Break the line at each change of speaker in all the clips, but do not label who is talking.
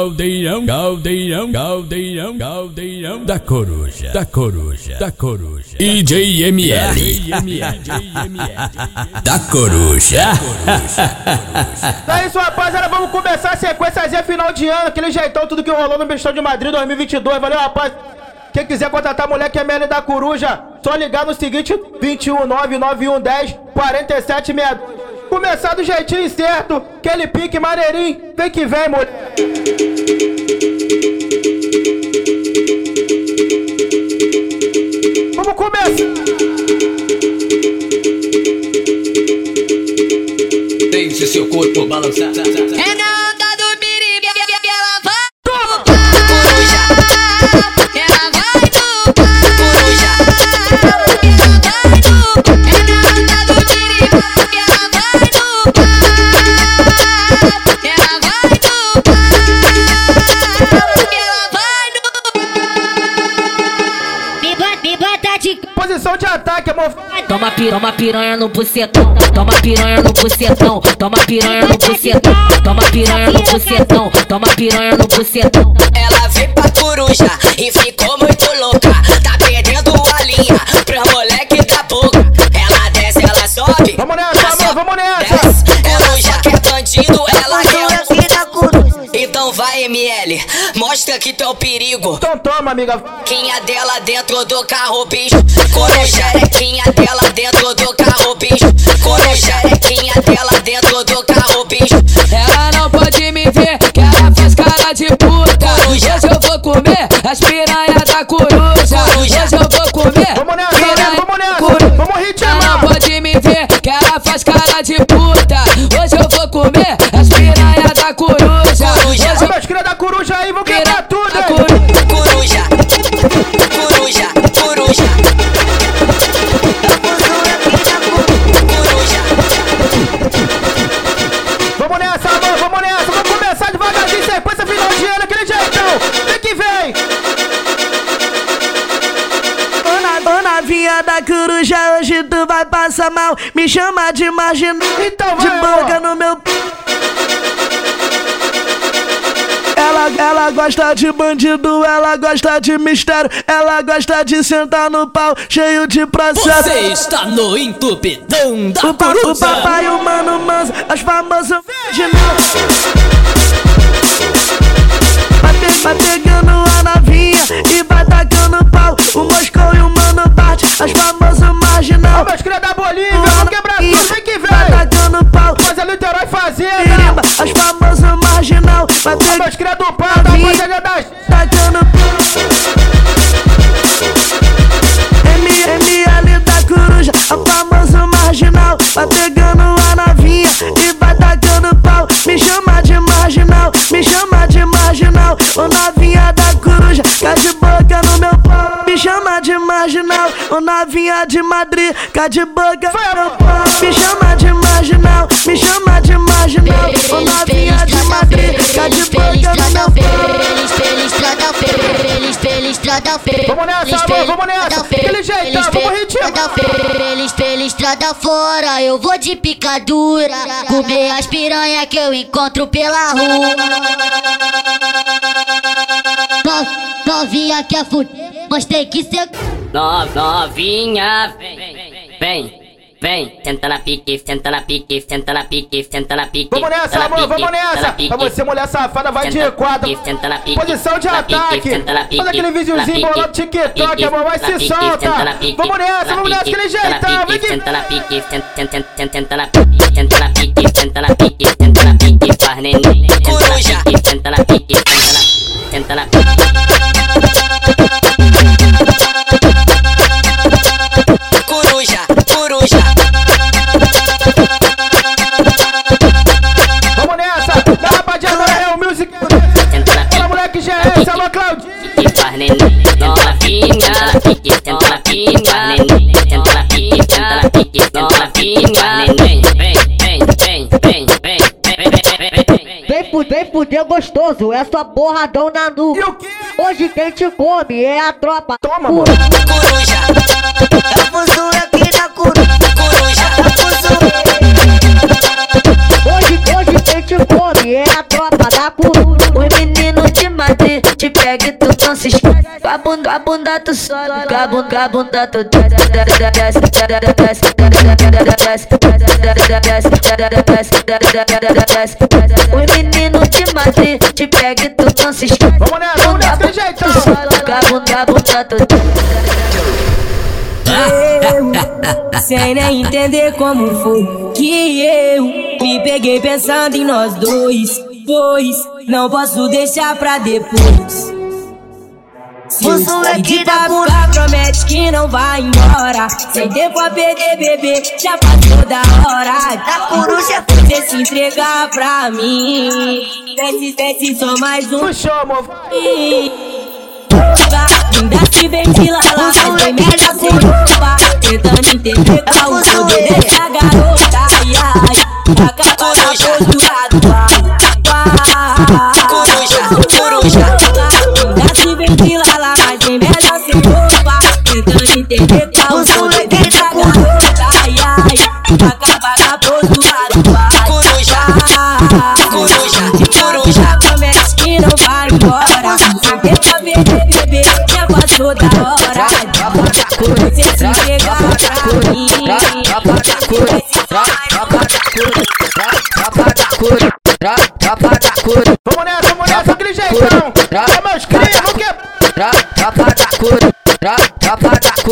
caldeirão, caldeirão, caldeirão, caldeirão da coruja, da coruja, da coruja. IJML, da coruja.
Então é isso, rapaziada. Vamos começar a sequência final de ano. Aquele jeitão, tudo que rolou no Bestão de Madrid 2022. Valeu, rapaz. Quem quiser contratar moleque ML da Coruja, só ligar no seguinte: 2199110 4762. Começar do jeitinho certo, aquele pique maneirinho. Vem que vem, moleque. Vamos começar.
Deixe seu corpo balançar.
É na
Toma piranha, piranha no bucetão, toma piranha no bucetão, toma piranha no bucetão, toma piranha no bucetão, toma piranha no bucetão.
Ela veio pra coruja e ficou muito louca. Vai, ML, mostra que tu é o perigo.
Então toma, amiga.
Quinha dela dentro do carro, bicho. Corujerequinha dela dentro do carro, bicho. Corujerequinha dela dentro do carro, bicho.
Ela não pode me ver, que ela faz cara de puta. Hoje eu vou comer as piranhas da coruja. Hoje eu vou comer
Vamos nessa,
piranha
amigo, vamos nessa.
coruja.
Vamos
Ela
ritmar.
não pode me ver, que ela faz cara de puta. Coruja
aí, vão quebrar tudo, hein?
coruja.
Coruja, coruja, coruja. Coruja.
Vamos nessa, amor, vamos nessa. Vamos começar devagarzinho, sequência final de ano, aquele jeitão. Vem que vem.
Ô, na- Ô novinha da coruja, hoje tu vai passar mal. Me chama de marginal,
Então
de boca no meu. Ela, ela gosta de bandido, ela gosta de mistério, ela gosta de sentar no pau cheio de processo.
Você está no entupidão da
O, pa, o papai, o mano manso, as famosas virginal. Vai, pe- vai pegando a novinha e vai tacando pau. O Moscou e o mano bate, as famosas marginal.
Olha as crias da Bolívia, vamos quebrar tudo, vem que
Vai
vem.
tacando pau.
Fazer Niterói fazenda.
As famosas marginal. Vai pegando
as crias do pau, da rapaziada das...
tacando M- ML da coruja, marginal Vai pegando a novinha e vai tacando pau Me chama de marginal, me chama de marginal Ô novinha da coruja, cá de boca no meu pau Me chama de marginal, ô novinha de Madrid Cá de boca no meu pau Me chama de marginal, me chama de marginal Ô novinha de Madrid, cá de boca no meu pau
Vamos nessa, amor, vamos nessa. Aquele ritmar.
Feliz pela estrada fora, eu vou de picadura. Comer as piranha que eu encontro pela rua. No- Novinha quer fuder, mas tem que ser.
No- Novinha, vem, vem, vem, senta na pique, senta na pique, senta na pique, senta na pique.
Vamos nessa, amor,
pique,
vamos nessa.
pique.
Pra você, mulher safada, vai de
Senta na
quadro.
pique, senta na pique,
Posição de
pique,
ataque.
senta na pique,
Faz aquele videozinho
pique,
bolado TikTok,
pique,
amor, vai se
pique,
solta.
pique,
Vamos nessa, vamos nessa,
pique,
aquele
senta na
jeitão,
pique,
vem que
Senta na pique, senta- na pique, senta na pique, senta na pique, senta na pique, faz neném. Senta na pique, Senta na pique, senta na senta
já é esse, alô, Claudinho.
faz neném. Novinha, pique, senta na pique, faz neném. Senta na pique, senta na pique, senta na pique, faz neném. Vem, vem, vem, vem, vem, vem, vem, vem, vem, vem.
Vem fuder, fuder gostoso, é só porradão na
E
nuca.
o quê?
Hoje quem te come é a tropa.
Toma, amor.
Coruja,
Abuso
te
pega e tu não se esquece. Com a bunda, a bunda tu sobe, com a bunda, a bunda tu desce, Os meninos te pega e tu não se esquece.
Vamos nessa, vamos nessa.
Tu sobe, com a bunda, a bunda tu
Sem nem entender como foi que eu me peguei pensando em nós dois. Pois não posso deixar pra depois.
Você é que dá
papo, promete que não vai embora. Sem tempo a perder, bebê, já passou da hora.
Da coruja
Você se entregar pra mim. Desce, desce, só mais um.
Puxou, amor.
Ainda se ventila lá, mas tem merda com roupa Tentando entender qual o poder dessa garota Ai, ai, acaba na postura do
tú,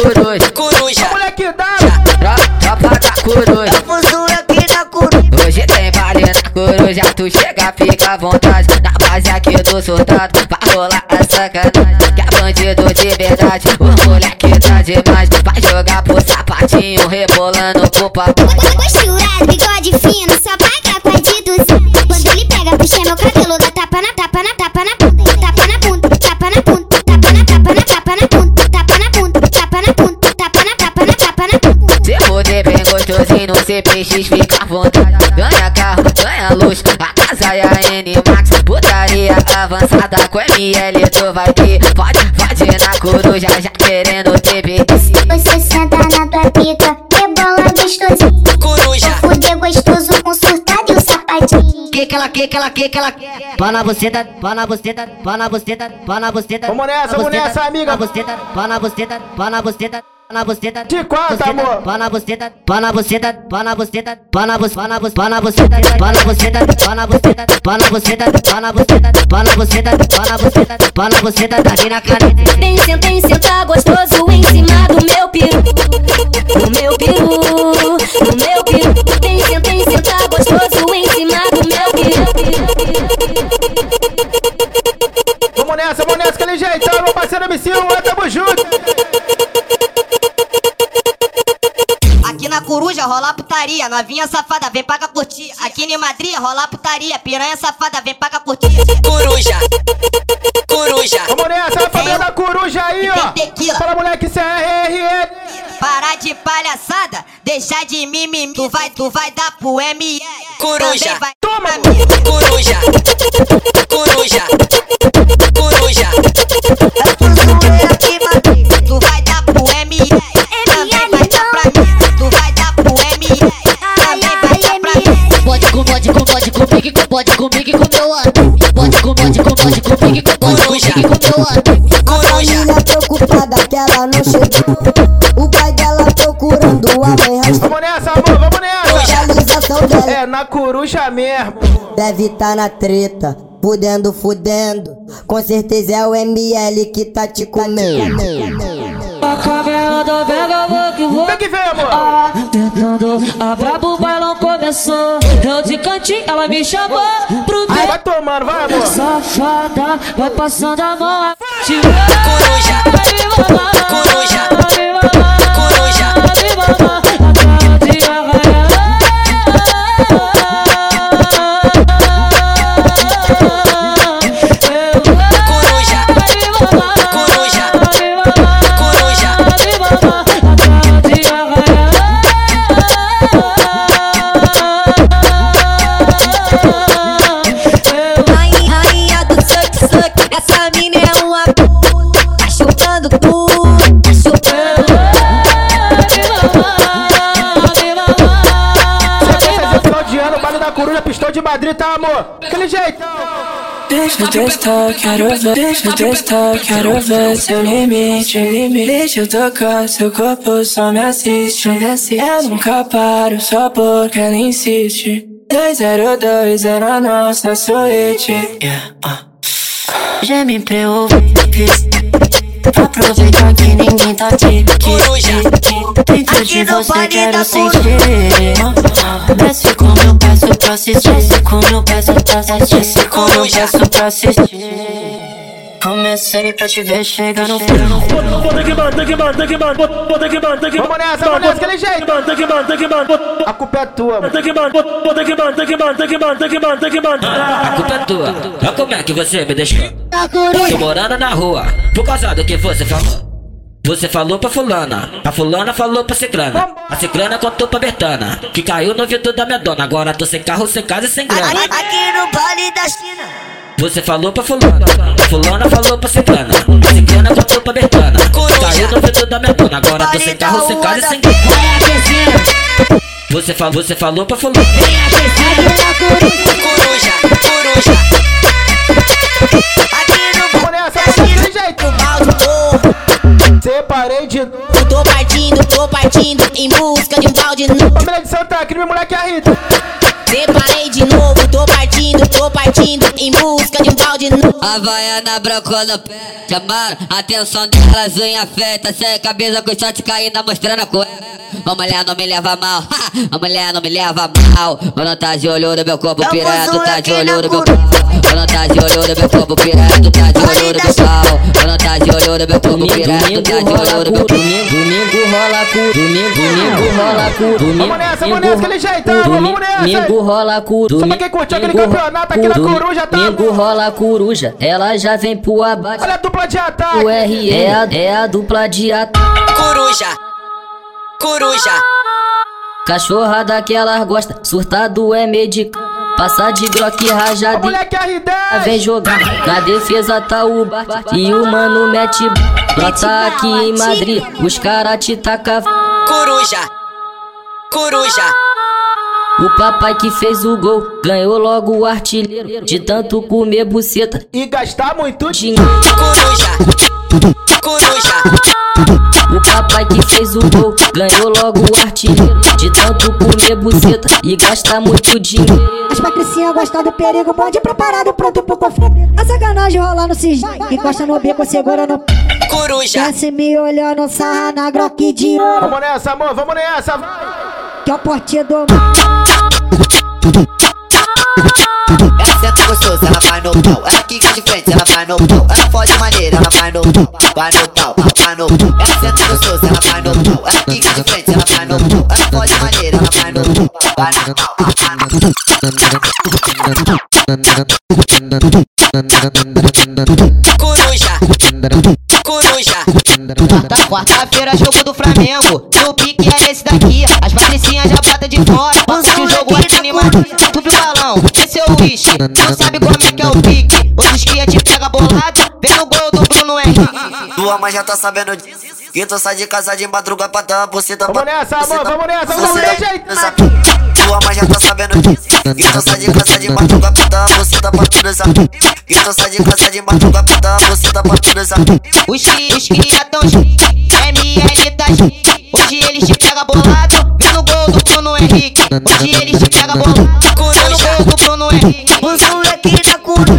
coruja, coruja,
Moleque dá.
tropa da coruja.
Fuzura aqui na coruja
Hoje tem baile na coruja, tu chega, fica à vontade. Na base aqui do soldado, vai rolar a sacanagem. Que é bandido de verdade, o moleque tá demais. Vai jogar pro sapatinho, rebolando pro papai.
Posturado, bigode fino, só paga
CPX, fica à vontade. Ganha carro, ganha luz, a casa é a N-Max. Putaria avançada com ML, tu vai ter. Pode, pode ir na coruja, já querendo ter BDC.
Você senta na tua pica, rebola gostosinho.
Coruja,
Fuder gostoso com surtado e o sapatinho.
que que ela quer, que ela quer, que ela quer. Pá na buceta, pá na buceta, pá na buceta, pá na buceta.
Vamos nessa, vamos nessa, amiga.
Pá na buceta, pá na buceta, pá na buceta. Na buceta,
De quatro, amor.
Pá na buceta, pá na buceta, pá na buceta, pá na buceta, pá na buceta, pá na buceta, pá na buceta, pá na buceta, pá na buceta, pá na buceta, pá na buceta, pá na buceta, pá na buceta, tá aqui na cara.
Vem sentar, vem sentar gostoso em cima do meu peru Do meu peru, do meu peru Vem sentar, vem sentar gostoso em cima do meu peru
Vamos nessa, vamos nessa, aquele jeitão, meu parceiro MC1, tamo junto.
Coruja rola putaria, novinha safada, vem paga curtir. Aqui em Madrid rola putaria, piranha safada, vem paga curtir.
Coruja, coruja,
Vamos nessa, a família da coruja aí, ó.
Tem tequila.
Fala, moleque, CRRN.
Parar de palhaçada, deixar de mimimi. Tu vai, tu vai dar pro ML.
Coruja.
Toma.
coruja, coruja. Coruja.
e.
Coruja,
Família preocupada que ela não chegou. O pai dela procurando a mãe
Vamos nessa, amor, vamos nessa. É na coruja mesmo.
deve tá na treta. Fudendo, fudendo. Com certeza é o ML que tá te comendo.
Vem que vem, amor.
Apertando, a brabo o bailão começou Eu de cantinho, ela me chamou pro
Aí,
ver
vai tomando, vai, amor.
Safada, vai passando a mão
Coruja. Coruja. Coruja.
Tá,
amor? Aquele.
Deixa eu testar, quero ver. Deixa eu testar, quero ver seu limite, limite. Deixa eu tocar seu corpo, só me assiste. Eu nunca paro, só porque ela insiste. 202 é na nossa suíte. Yeah, uh. Geme pra eu. Aproveita que ninguém tá aqui. Dentro de você quero sentir. Desce como eu peço pra assistir. Desce como eu peço pra assistir. Desce como eu peço pra assistir. Comecei pra te ver chegar no fim.
Vamos nessa, vamos nessa, aquele jeito. A culpa é tua, mano.
A culpa é tua. Olha como é que você me deixou. Tô morando na rua, por causa do que você falou. Você falou pra fulana, a fulana falou pra ciclana. A ciclana contou pra Bertana, que caiu no ouvido da minha dona. Agora tô sem carro, sem casa e sem grana.
Aqui no Vale da China.
Você falou pra fulana, a fulana falou pra ciclana. A ciclana contou pra Bertana, caiu no ouvido da minha dona. Agora tô sem carro, sem casa e sem grana. Você falou, você falou pra fulana.
Coruja, coruja. Aqui no
nessa, vamos daquele jeito. Separei de novo.
Tô partindo, tô partindo em busca de um balde novo.
Família de Santa Crime, moleque é a Rita.
Separei de novo, tô partindo, tô partindo em busca de um balde novo.
Havaiana brancona pé, chamaram a atenção delas, unha feita, sem cabeça com short caindo, mostrando a cueca. A mulher não me leva mal, a mulher não me leva mal. Quando tá de olho no meu corpo pirado, tá de olho no meu pau. Quando tá de olho no meu corpo pirado, tá de olho no meu pau. Quando tá de olho no meu corpo pirado, tá de olho no meu pau. Domingo rola cu, domingo, domingo rola cu, domingo.
Vamos nessa, vamos nessa, aquele jeitão, vamos nessa.
Domingo rola cu,
Só pra quem curtiu aquele campeonato aqui na Coruja, tá?
Domingo rola coruja, ela já vem pro abate.
Olha a dupla de ataque.
O R é a, é a dupla de ataque.
Coruja, coruja.
Cachorra daquelas gosta, surtado é médico. Passa de groque rajada
Moleque é R10.
vem jogar. Na defesa tá o Bart e o mano mete. Brota aqui em Madrid, os cara te taca.
Coruja, coruja.
O papai que fez o gol ganhou logo o artilheiro. De tanto comer buceta
E gastar muito
dinheiro.
Coruja, coruja.
O papai que fez o gol ganhou logo o artilheiro. De tanto comer buceta e gastar muito dinheiro.
As patricinhas gostam do perigo, bonde preparado, pronto pro conflito. A sacanagem rola no cisne, encosta no bico, segura no...
Coruja,
Desce me olhando, sarra na groque de ouro.
Vamos nessa, amor, vamos nessa, vai.
Que é o do...
Ela senta gostoso, ela vai no pau. Ela quica de frente, ela vai no pau. Ela fode maneira, ela vai no pau. Vai no pau, vai no pau. Ela senta gostoso, ela vai no pau. Ela quica de frente, ela vai no pau. Ela fode maneira, ela vai no pau. Vai no pau, vai no pau.
coruja, coruja.
Quarta- Quarta-feira, jogo do Flamengo. O pique é esse daqui. As patricinhas já batem de fora. Passa que o jogo é animado. Tu viu o balão? Esse é o wish. Não sabe como é que é o pique. Outros que te pega bolado. Tua mãe já tá sabendo disso. Que tu sai de casa de madruga pra dar uma buceta
Vamos nessa, amor, vamos nessa, vamos daquele jeito.
Tua mãe já tá sabendo disso. Que tu sai de casa de madruga pra dar uma buceta pra todos amigos. Que tu sai de casa de madruga pra dar uma buceta pra todos amigos. Os já tão ML tá Hoje eles te pegam bolado. No gol do Bruno Henrique. Hoje eles te pegam bolado. No gol do Bruno Henrique. Os moleque da cura.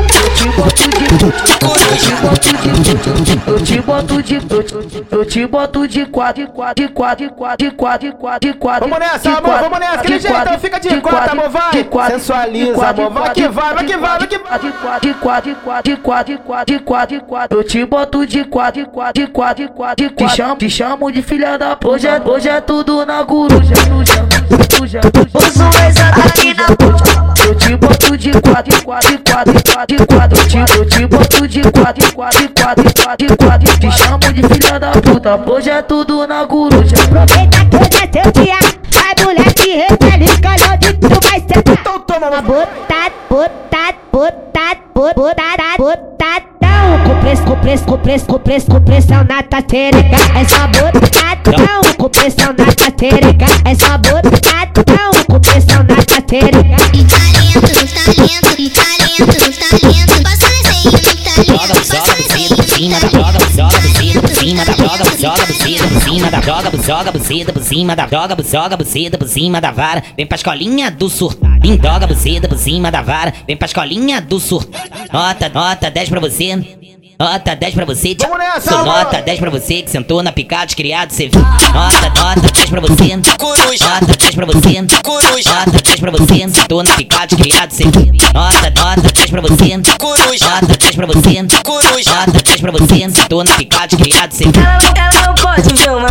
eu te boto de eu te- eu te boto de quatro, de quatro, de quatro, de quatro, de quatro, de quatro, de quatro.
Vamos nessa, amor,
quatro,
vamos nessa, aquele então fica de
de
quatro,
quatro,
amor, vai.
de quatro,
Sensualiza,
de quatro,
amor, vai que vai, vai que vai, vai que
vai. De quatro, de quatro, de quatro, de quatro, de quatro, de quatro, de quatro. Eu te boto de quatro, de quatro, de quatro, de quatro, de quatro. Te chamo, te chamo de filha da puta. Hoje é, hoje é tudo na coruja, coruja, coruja, coruja.
aqui na
Eu te boto de quatro, de quatro, de quatro, de quatro, de quatro. Eu te, eu te boto de quatro, quatro, quatro, quatro, quatro. Te chamo de filha da puta. Hoje é tudo na coruja.
Aproveita que hoje é seu dia. Vai moleque, repele, calhou de tu vai sentar.
Então toma,
Botado, botado, botado, botado, botadão. Com pressão, com pressão, com pressão, com pressão, com pressão na tua tereca. É só botadão, com pressão na tua tereca. É só botadão, com pressão na tua
droga, joga buceta por cima da droga, joga buceta por cima da droga, joga buceta por cima da vara, vem pra escolinha do surtadinho, joga buceta por cima da vara, vem pra escolinha do surtadinho. Nota, nota 10 pra você. Nota 10 pra você,
Vamos nessa, mano.
nota 10 pra você que sentou na picada, criado, cê viu. Nota, nota 10 pra você, Nota 10 pra você, Nota 10 pra você, sentou na picada, criado, cê viu. Nota, nota 10 pra você, Nota 10 pra você, Nota 10 pra você, sentou na picada, criado, cê viu.
Ela, ela não pode ver uma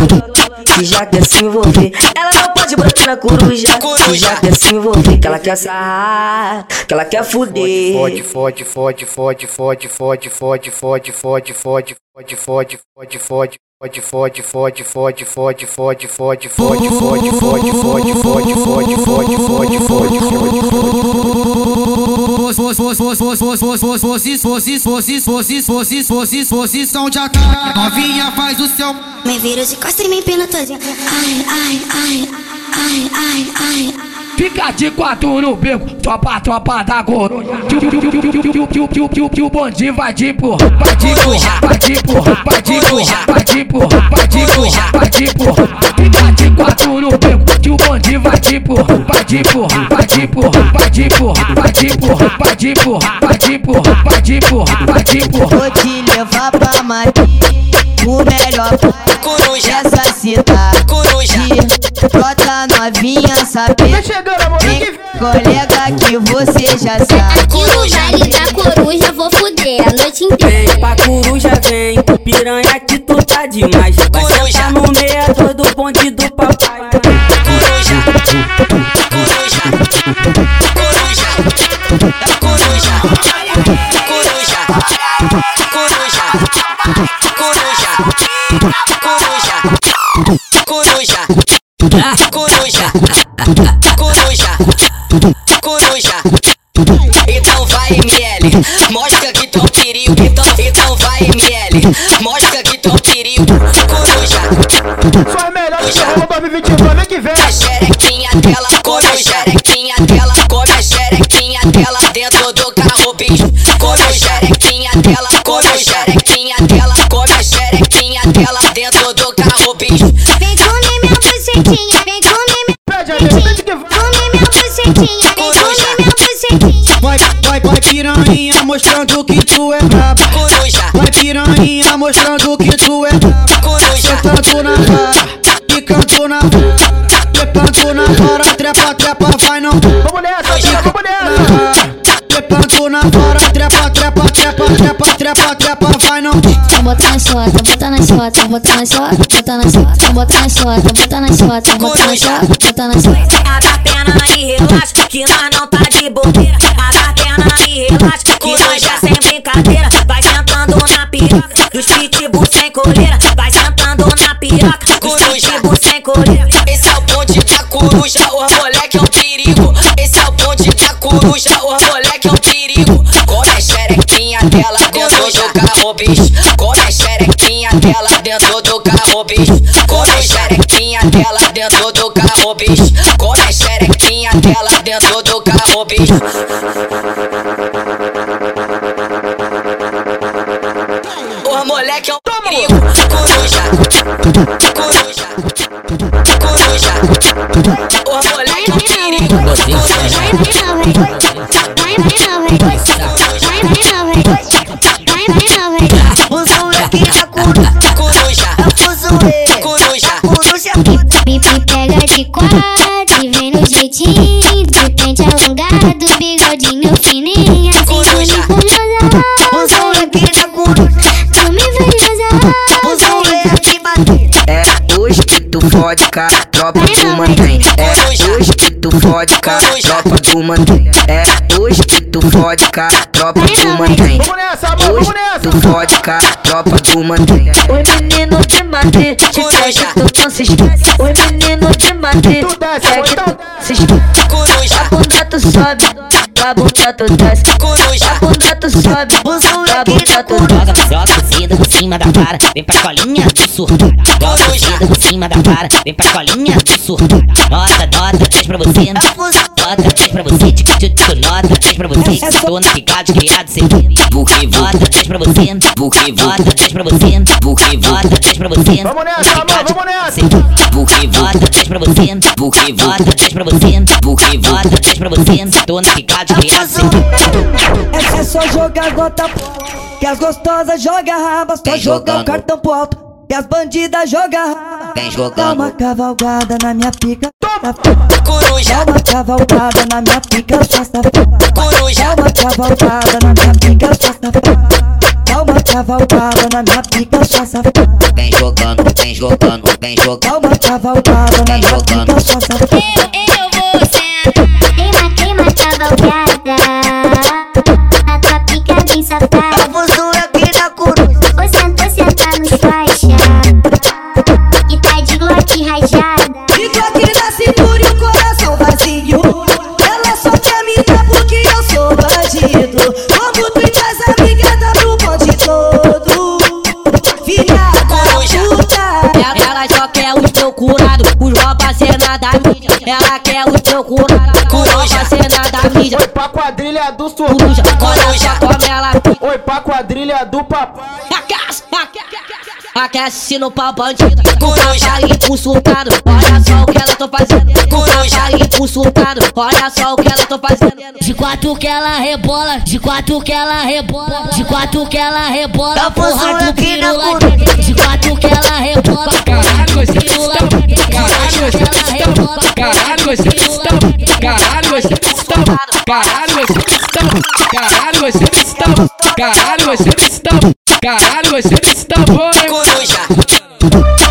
que já quer se envolver. Ela não pode bater na coruja, que já quer se envolver. Que ela quer sarrar, que ela quer fuder.
Fode, fode, fode, fode, fode, fode, fode, fode, fode, fode, fode, fode, fode, fode. Fode, fode, fode, fode, fode, fode, fode, fode, fode, fode, fode, fode, fode, fode, fode, fode,
Posição de ataque, novinha faz o seu.
Me viro de costas e me empina todinha. Ai, ai, ai, ai, ai, ai.
Fica de quatro no beco, tropa, tropa da coruja. Que o- que o- que o- que o- que o- que o- que o- que o- que o- que o bonde vai de empurrar, vai de empurrar, vai de empurrar, vai de empurrar, vai de empurrar, vai de empurrar, vai de empurrar. Fica de quatro no beco, que o bonde vai de empurrar, vai de empurrar, vai de empurrar, vai de empurrar, vai de empurrar, vai de empurrar, vai de empurrar, vai de empurrar, vai de empurrar.
Vou te levar pra Madrid O melhor coruja Essa cidade Coruja Brota novinha saber Vem colega que você já sabe.
Aqui no baile da coruja vou fuder a noite inteira.
Vem pra coruja, vem, piranha que tu tá demais. Vai sentar no meio do bonde do papai.
Coruja Coruja Coruja. Coruja Coruja. Coruja. Coruja. Então vai ML, mostra que tu é perigo Então, então vai ML, mostra que tu é perigo Coruja.
Só as melhores que rolam 2022, vem que vem.
a xerequinha dela, come a xerequinha dela, come a xerequinha dela dentro do carro, bicho. Come a xerequinha dela, come a xerequinha dela,
bucetinha, vem comer meu bucetinha. Vem comer meu bucetinha.
Vai, vai, vai piranha mostrando que tu é braba.
Coruja.
Vai piranha mostrando que tu é braba.
Coruja.
Eu na cara, e canto na cara. Eu canto na trepa, trepa, vai não.
Vamos nessa, vamos nessa.
Eu canto na cara, trepa. Não.
Bota na chota, bota na chota, bota na chota, bota na chota, bota na chota, bota na chota, bota na chota, bota na chota.
Abre a perna e relaxa, que nós não tá de bobeira. A perna e relaxa, que nós já sem brincadeira. Vai sentando na piroca, dos pitbull sem coleira. Vai sentando na piroca, dos pitbull sem coleira.
esse é o bonde da coruja, o moleque é um perigo. Esse é o bonde da coruja, o moleque é um perigo. Come a xerequinha dela dentro do carro, bicho. Dela dentro do carro, bicho. Come xerequinha dela dentro do carro, bicho. Come xerequinha dela dentro do carro, bicho. O moleque é um perigo. Coruja, coruja, coruja. O moleque é um perigo. Coruja.
Fode com a tropa do mantém. É hoje que tu fode com a tropa do mantém. É hoje que tu fode com a tropa do mantém.
Vamos nessa, amor,
Hoje
vamos nessa.
tu fode com a tropa do mantém.
Oi menino de mate, te pede tu esquece. Oi menino de mate,
Tu então
tu se esquece.
Coruja,
A bunda tu sobe,
a bunda tu desce, a bunda tu sobe, a bunda tu
Joga, joga cozida por cima da vara, vem pra colinha do surrada. Joga cozida por cima da vara, vem pra colinha do surrada. Nota, nota, 10 pra você, nota, 10 pra você, tic, tic, tic, nota, 10 pra você. Tô no picado, criado, servido. Buque, nota, 10 pra você, buque, nota, 10 pra você, buque, nota, 10 pra você.
Vamos nessa, amor, vamos nessa.
Buque, nota, 10 pra você, buque, nota, 10 pra você, buque, nota, 10 pra você. Tô criado, servido.
É, é só jogar gota pro alto, que as gostosas jogam raba. Só jogar o cartão pro alto, que as bandidas jogam raba.
Vem
Dá
jogando.
uma cavalgada na minha pica.
Coruja.
Dá uma cavalgada na minha pica.
Coruja.
Dá uma cavalgada na minha pica, safada. Dá uma cavalgada na minha pica, safada.
Vem jogando, vem jogando, vem
Dá
jogando.
uma cavalgada na
Vem
minha
jogando.
pica, sua
do.
Coruja, olha só como ela
Oi pra quadrilha do papai.
aquece, aquece, aquece no pau bandido. Com cavalinho consultado, olha só o que ela tô fazendo. Com cavalinho consultado, olha só o que ela tô fazendo. De quatro que ela rebola, de quatro que ela rebola, de quatro que ela rebola,
Tá
porra
passando
do
aqui na
pirula.
coruja.
De quatro que ela rebola,
Caralho, você
pirula.
Caralho, você está- caralho, você está- caralho, você está- caralho, você está- caralho, você está- caralho, você está-.
Coruja.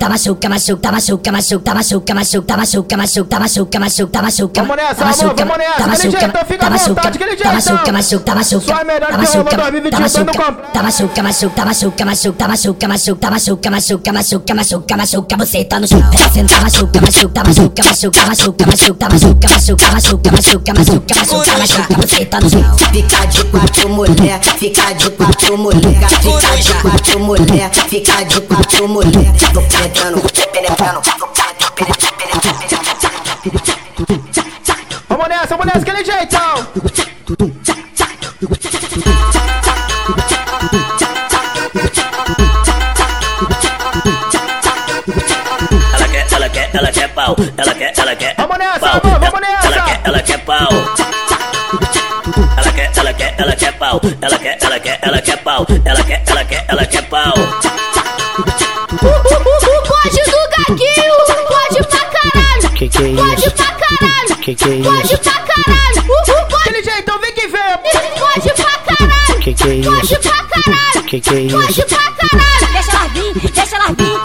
Senta, machuca, machuca, machuca, machuca, machuca, machuca, machuca, machuca, machuca, machuca, machuca.
Vamos nessa, amor, vamos nessa. Aquele jeitão, fica à vontade, aquele
Tá machuca,
jeitão.
machuca, machuca.
Só é melhor
tá
que o
machuca,
Rolando 2022
tá machuca,
no completo.
tá machuca, machuca, machuca, machuca, machuca, machuca, machuca, machuca, machuca, machuca, machuca, você tá no chão. Senta, machuca, machuca, machuca, machuca, machuca, machuca, machuca, machuca, machuca, machuca, machuca, machuca, machuca, você tá no chão.
Fica de quatro mulher, fica de quatro mulher, fica de quatro mulher, fica de quatro mulher. Tô penetrando, penetrando, penetrando.
Vamos nessa, vamos nessa, aquele jeitão.
Ela quer, ela quer, ela quer pau. Ela quer, ela quer.
Vamos nessa,
pau.
amor, vamos nessa.
Ela quer, ela quer pau. Ela quer, ela quer, ela quer pau. Ela quer, ela quer, ela quer pau. Ela quer, ela quer, ela
Que que é
Pode
isso?
pra caralho.
Que que é
Pode pra caralho. Pode,
Aquele jeitão, vem que vem.
pode pra caralho.
Que que é
Pode pra caralho.
Que que é
Pode
isso?
pra caralho. Deixa ela vir, deixa ela vir.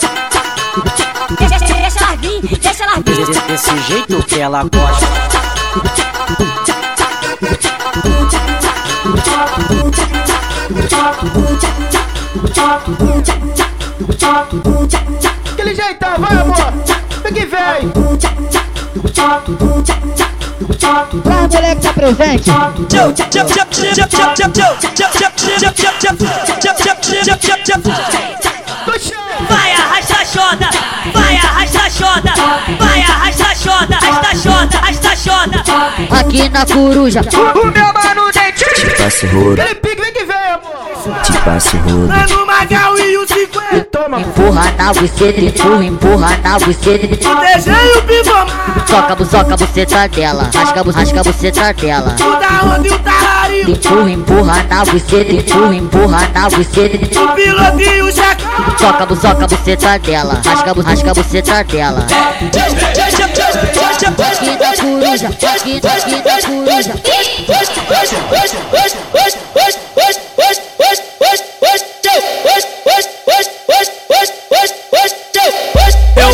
Deixa, ela vir, deixa ela vir.
Desse, desse jeito que ela gosta.
Aquele jeitão, vai, amor. Vem que vem.
Pra mulher que tá presente.
Vai arrasta xota, vai arrasta xota, vai arrasta xota, arrasta xota, arrasta xota.
Aqui na coruja.
O meu mano dentinho.
Passe rodo,
Aquele pique, vem que vem, amor.
te passe rodo.
Mano Magal e o 50. Toma.
Empurra na buceta, empurra, empurra na buceta.
Desenho bibomar.
Soca, buzoca a buceta dela. Rasca, rasca a buceta dela.
Da onde o talarico?
Empurra, empurra na buceta, empurra, empurra na buceta.
Pilotinho já
Soca, buzoca a buceta dela. Rasca, rasca a buceta dela.
Aqui da coruja, aqui, aqui da coruja.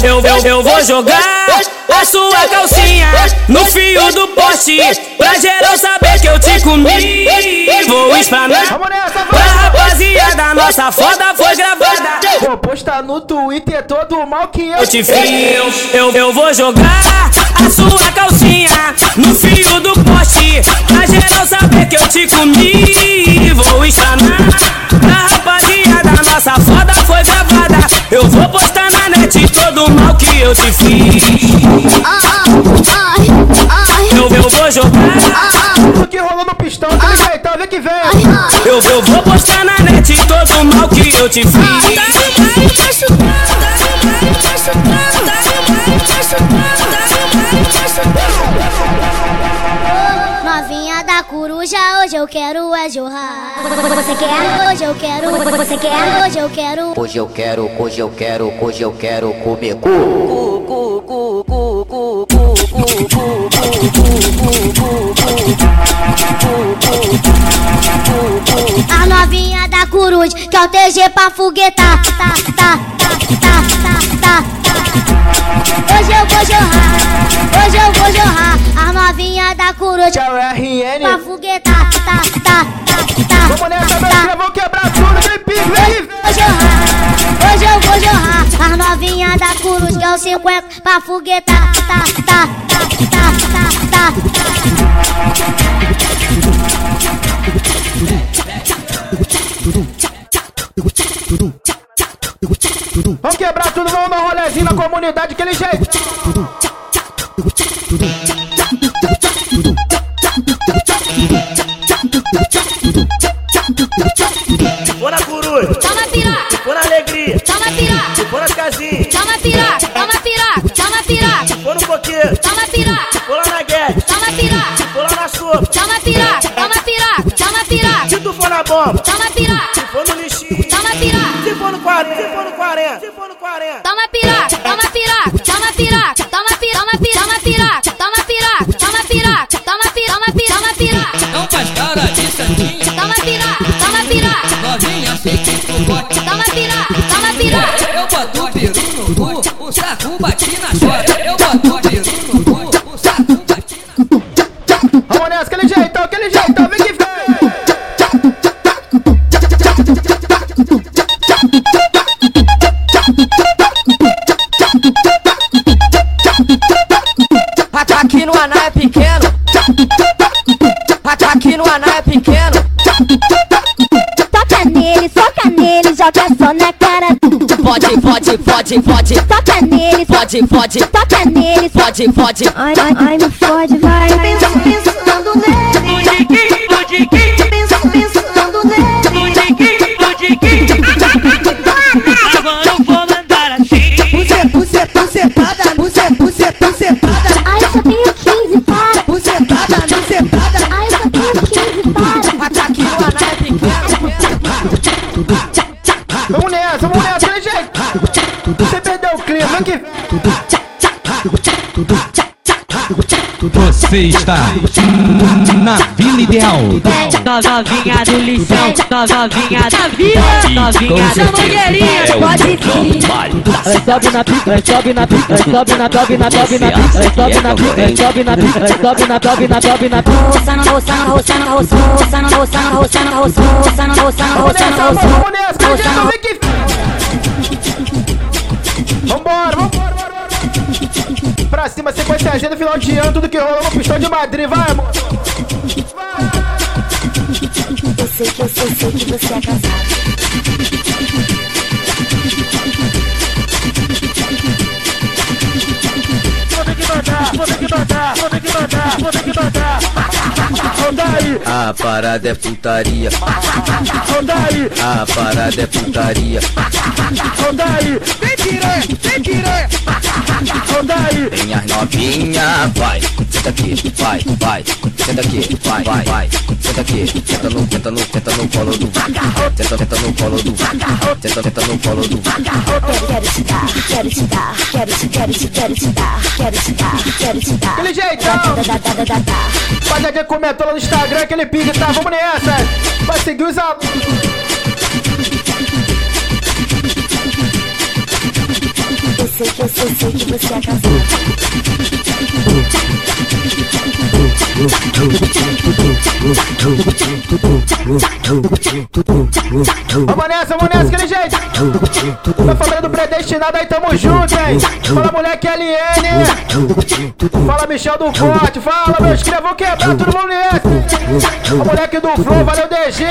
Eu, eu, eu, vou jogar a sua calcinha no fio do poste Pra geral saber que eu te comi. Vou explanar Pra rapaziada, nossa foda foi gravada.
Vou postar no Twitter todo o mal que eu
Eu te fiz, eu, eu vou jogar a sua calcinha no fio do poste Pra geral saber que eu te comi. Vou explanar Pra rapaziada, nossa foda foi gravada. Eu vou eu te fiz Eu, eu vou jogar
O que rolou no pistão, aquele jeitão, vê que vem.
eu, eu vou postar na net todo o mal que eu te fiz
hoje eu quero é jorrar. Você quer? Hoje eu quero. Você quer? Hoje eu quero.
Hoje eu quero, hoje eu quero, hoje eu quero comer cu.
A novinha da coruja, que é o TG pra foguetar. Tá, tá, tá, tá, tá, tá, tá. Hoje eu vou jorrar, hoje eu vou jorrar. A novinha da coruja,
Que é RN.
pra foguetar. Tá, tá, tá, tá.
Vamos nessa, meus filhos, vamos quebrar tudo, vem pique, vem.
Vou jorrar, hoje eu vou jorrar. A novinha da coruja, que é o 50 pra foguetar. Tá, tá, tá, tá, tá, tá.
Vamos quebrar tudo, vamos dar um rolezinho na comunidade, aquele jeito.
Toma piroca.
For lá na guerra.
Toma piroca.
Lá na sopa.
Toma piroca, toma piroca, toma piroca.
Se tu for na bomba.
Toma piroca.
Se for no lixinho.
Toma piroca.
Se for no 40. Se for no 40. Se for no 40.
Toma piroca, toma piroca, toma piroca, toma piroca, toma piroca, toma piroca, toma piroca, toma piroca, toma piroca, toma piroca.
Não faz cara de santinha.
Toma piroca, toma piroca,
Novinha, aceite o bote.
toma piroca, toma piroca.
Eu boto o peru no cu, o saco bate
fode, fode,
toca
neles fode, fode,
toca neles
fode, fode.
Ai, ai, ai, me fode, vai,
vai, vai. Você
está na Vila Ideal.
Novinha do lixão, novinha da vila, novinha da mangueirinha, pode vir.
Sobe na pica, sobe na pica, sobe na sobe na sobe na pica, sobe na pica, sobe na pica, sobe na sobe na sobe na pica.
Roçando, roçando, roçando, roçando, roçando, roçando, roçando, roçando, roçando, roçando,
Vamos nessa,
roçando,
vamos, vamos nessa, aquele jeitão, vem que vem. Cima, sequência agenda, final de ano, tudo que rolou no pistão de Madrid, vai, amor.
Eu sei que eu sei, sei que você é casado.
Vou ter que mandar, vou ter que mandar, vou ter que mandar, vou ter que mandar.
A parada é putaria. A parada é putaria.
Vem piranha, vem piranha.
Minha novinha, vai, senta aqui, vai, vai, senta aqui, vai, vai, vai, senta aqui, senta no, senta no, senta no colo do, senta, senta no colo do, senta, senta no colo do.
Quero te dar, quero te dar, quero te, quero te, quero te dar, quero te dar, quero te dar.
Aquele jeitão. Rapaziada comentou lá no Instagram aquele ping, tá? Vamos nessa. Vai seguir os a...
Eu sei que você é casado.
Vamos nessa, vamos nessa, aquele jeito. Tá falando do predestinado aí, tamo junto, hein? Fala, moleque LN. Fala, Michel do Forte. Fala, meus cria, vou quebrar todo mundo nessa. O moleque do Flow, valeu, DG.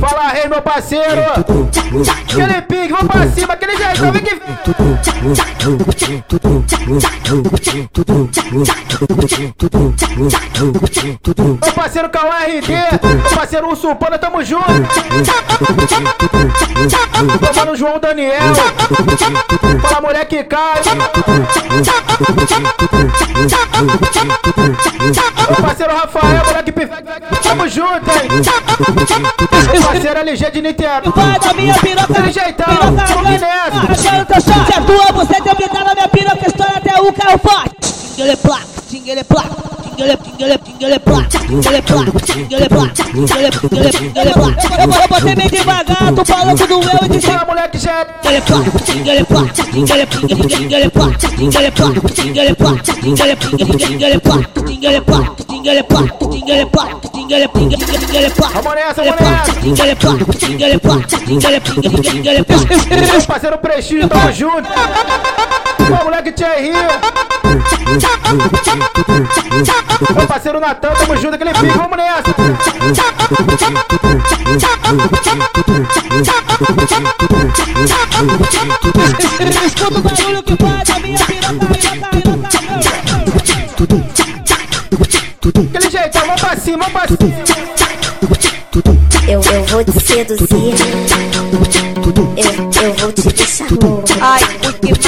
Fala, Rei, meu parceiro. Aquele pique, vamos pra cima, aquele jeito, vem que Meu parceiro Cauã RD, meu parceiro Urso Panda, tamo junto. Tomando João Daniel. Fala moleque cai. Meu parceiro Rafael, moleque perfeito. Tamo junto, hein? Meu parceiro LG de Niterói.
Vai da minha piroca,
jeitão, vamos nessa.
Achando que eu sou Se é tua, você tem que na minha piroca Estoura até o carro forte Tinguele placa, tinguele placa Tinguele, tinguele, tinguele placa Tinguele placa, tinguele placa Tinguele, tinguele, tinguele placa Eu vou- Eu botei bem devagar, tu falou que doeu e disse
Fala moleque já
Tinguele placa, tinguele placa Tinguele, tinguele, tinguele placa Tinguele placa, tinguele placa Tinguele, tinguele, tinguele placa Tinguele placa, tinguele placa Tinguele placa, tinguele, tinguele, tinguele placa
Vamos nessa, vamos nessa.
Tinguele placa, tinguele placa Tinguele, tinguele, tinguele placa
Meu parceiro Prestígio, tamo junto. Ô, moleque Thierry. Meu parceiro Natan, tamo junto, aquele pique, vamos nessa.
Escuta o barulho que faz a minha
Aquele jeitão, vamos pra cima, vamos pra cima.
Eu, eu vou te seduzir.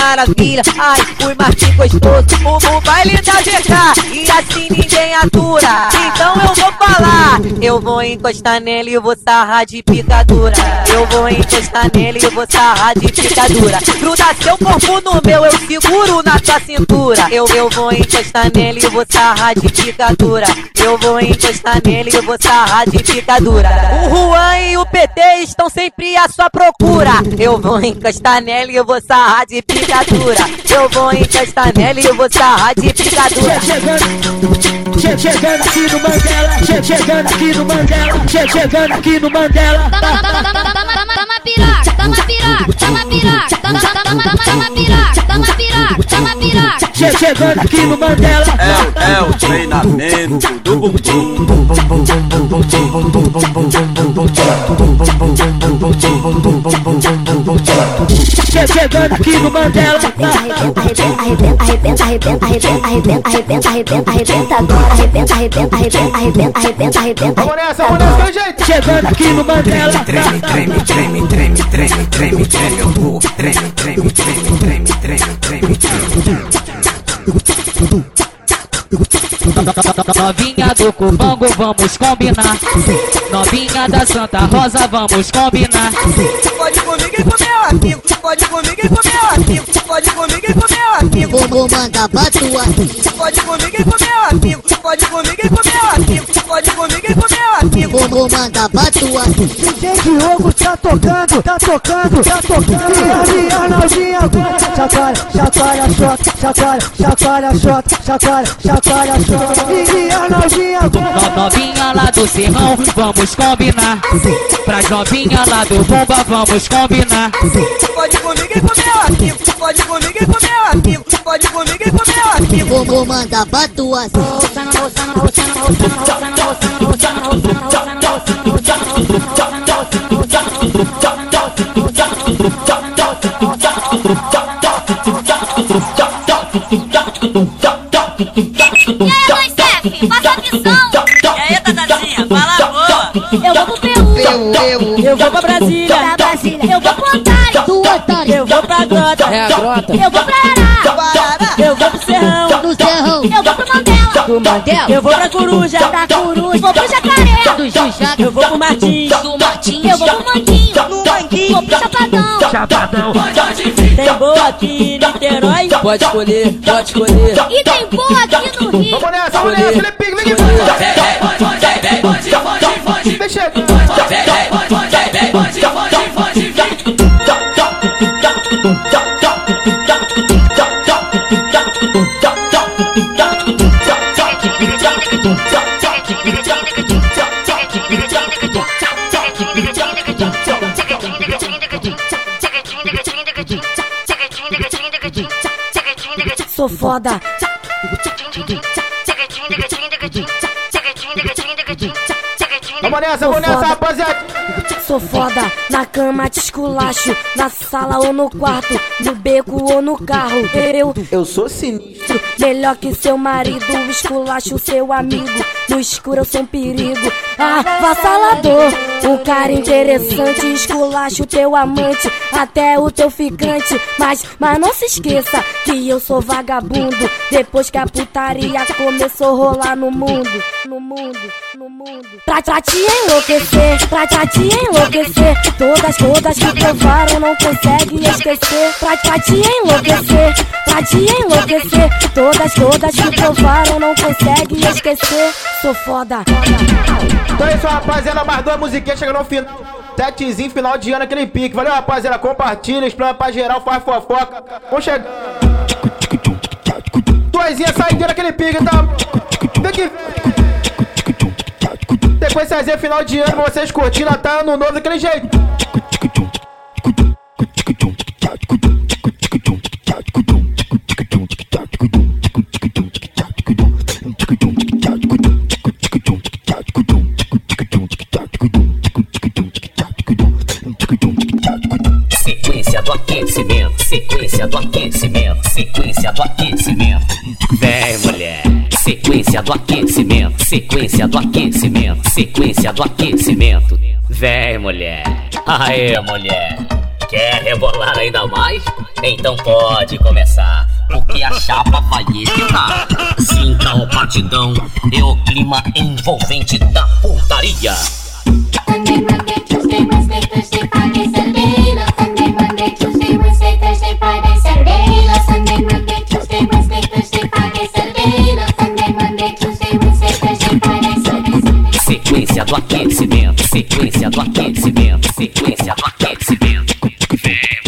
Maravilha, ai, ui, mas que gostoso O, o baile da GK, e assim ninguém atura. Então eu vou falar, eu vou encostar nele e vou sarrar de picadura Eu vou encostar nele e vou sarrar de picadura Gruda seu corpo no meu, eu seguro na tua cintura. Eu, eu vou encostar nele e vou sarrar de picadura Eu vou encostar nele e vou sarrar de picadura O Juan e o PT estão sempre à sua procura. Eu vou encostar nele e vou sarrar de picadura Eu vou encostar nele e eu vou sarrar de picadura.
Che- Chegando aqui no Mandela, che- chegando aqui no Mandela, che- chegando aqui no Mandela.
Toma piroca, toma piroca, toma piroca, toma, toma, toma piroca, toma piroca.
Che- Chegando aqui no Mandela.
É, o- é o treinamento do bumbum.
Che- Chegando aqui no Mandela.
Arrebenta, arrebenta, arrebenta, arrebenta, arrebenta, arrebenta, arrebenta agora. Arrebenta, arrebenta, arrebenta, arrebenta, arrebenta, arrebenta.
Vamos nessa, vamos nessa, aquele jeito.
Chegando aqui no Mandela.
Treme, treme, treme, treme, treme, treme, treme, eu vou. Treme, treme, treme, treme, treme, treme, treme.
Novinha do Cubango, vamos combinar. Novinha da Santa Rosa, vamos combinar.
Pode comigo e com meu amigo Pode comigo e com meu amigo Pode comigo e com meu amigo
Vou mandar pra tua.
Pode comigo e com meu amigo Pode comigo e com meu amigo Pode comigo e com meu amigo
Vou mandar pra tua.
DJ Diogo tá tocando, tá tocando, tá tocando. E a Arnaldinha agora. Chacoalha, chacoalha, shot, chacoalha, chacoalha, shot, chacoalha, chacoalha, shot. E a Arnaldinha agora.
No- Novinha lá do Serrão, vamos combinar. Pras novinha lá do Bomba, vamos combinar.
Pode comigo e com meu amigo Pode comigo e com meu amigo Pode comigo e com meu amigo
Vou, vou mandar pra tua.
Aí, mãe chefe, passa a
Eu vou pro Peru.
Eu vou pra Brasília.
Pra Brasília. Eu vou pro Otário. Do Otário.
Eu vou pra Grota.
É.
Eu vou pra Ará.
Eu vou pro Serrão.
Do Serrão. Eu vou pro Mandela.
Do Mandela.
Eu vou pra Coruja.
Da Coruja. Vou pro Jacaré.
Do Xuxa.
Eu vou pro Martins.
Do Martins. Eu vou pro Manguinho. Vou pro Chapadão.
Chapadão.
Tem boa aqui em Niterói.
Pode escolher, pode escolher.
E tem boa aqui no Rio.
Vamos nessa, vamos nessa, Felipe, vem aqui. Vem chegando.
Sou foda.
Vamos nessa, vamos nessa, rapaziada.
Sou foda, na cama te esculacho, na sala ou no quarto, no beco ou no carro. Eu,
Eu sou sinistro.
melhor que seu marido, esculacho seu amigo. No escuro eu sou um perigo. Ah, vassalador, um cara interessante, esculacho teu amante, até o teu ficante. Mas, mas não se esqueça que eu sou vagabundo. Depois que a putaria começou a rolar no mundo, no mundo, no mundo. Pra, pra te enlouquecer, pra, pra te enlouquecer. Todas, todas que provaram não conseguem esquecer. Pra, pra te enlouquecer, pra te enlouquecer. Todas, todas que provaram não conseguem esquecer. Sou foda.
Então é isso, rapaziada. Mais duas musiquinhas chegando no final. Setezinho, final de ano, aquele pique. Valeu, rapaziada. Compartilha, explana pra geral, faz fofoca. Vamos chegar. Duasinha saideira, aquele pique, tá? Vem aqui. Sequênciazinha, final de ano, vocês curtindo, tá ano novo daquele jeito.
Sequência do aquecimento, sequência do aquecimento, sequência do aquecimento. Vem, mulher. Sequência do aquecimento, sequência do aquecimento, sequência do aquecimento. Vem, mulher. Aê, mulher. Quer rebolar ainda mais? Então pode começar, porque a chapa vai esquentar. Sinta o batidão, é o clima envolvente da putaria. sequência do aquecimento, sequência do aquecimento, sequência do aquecimento.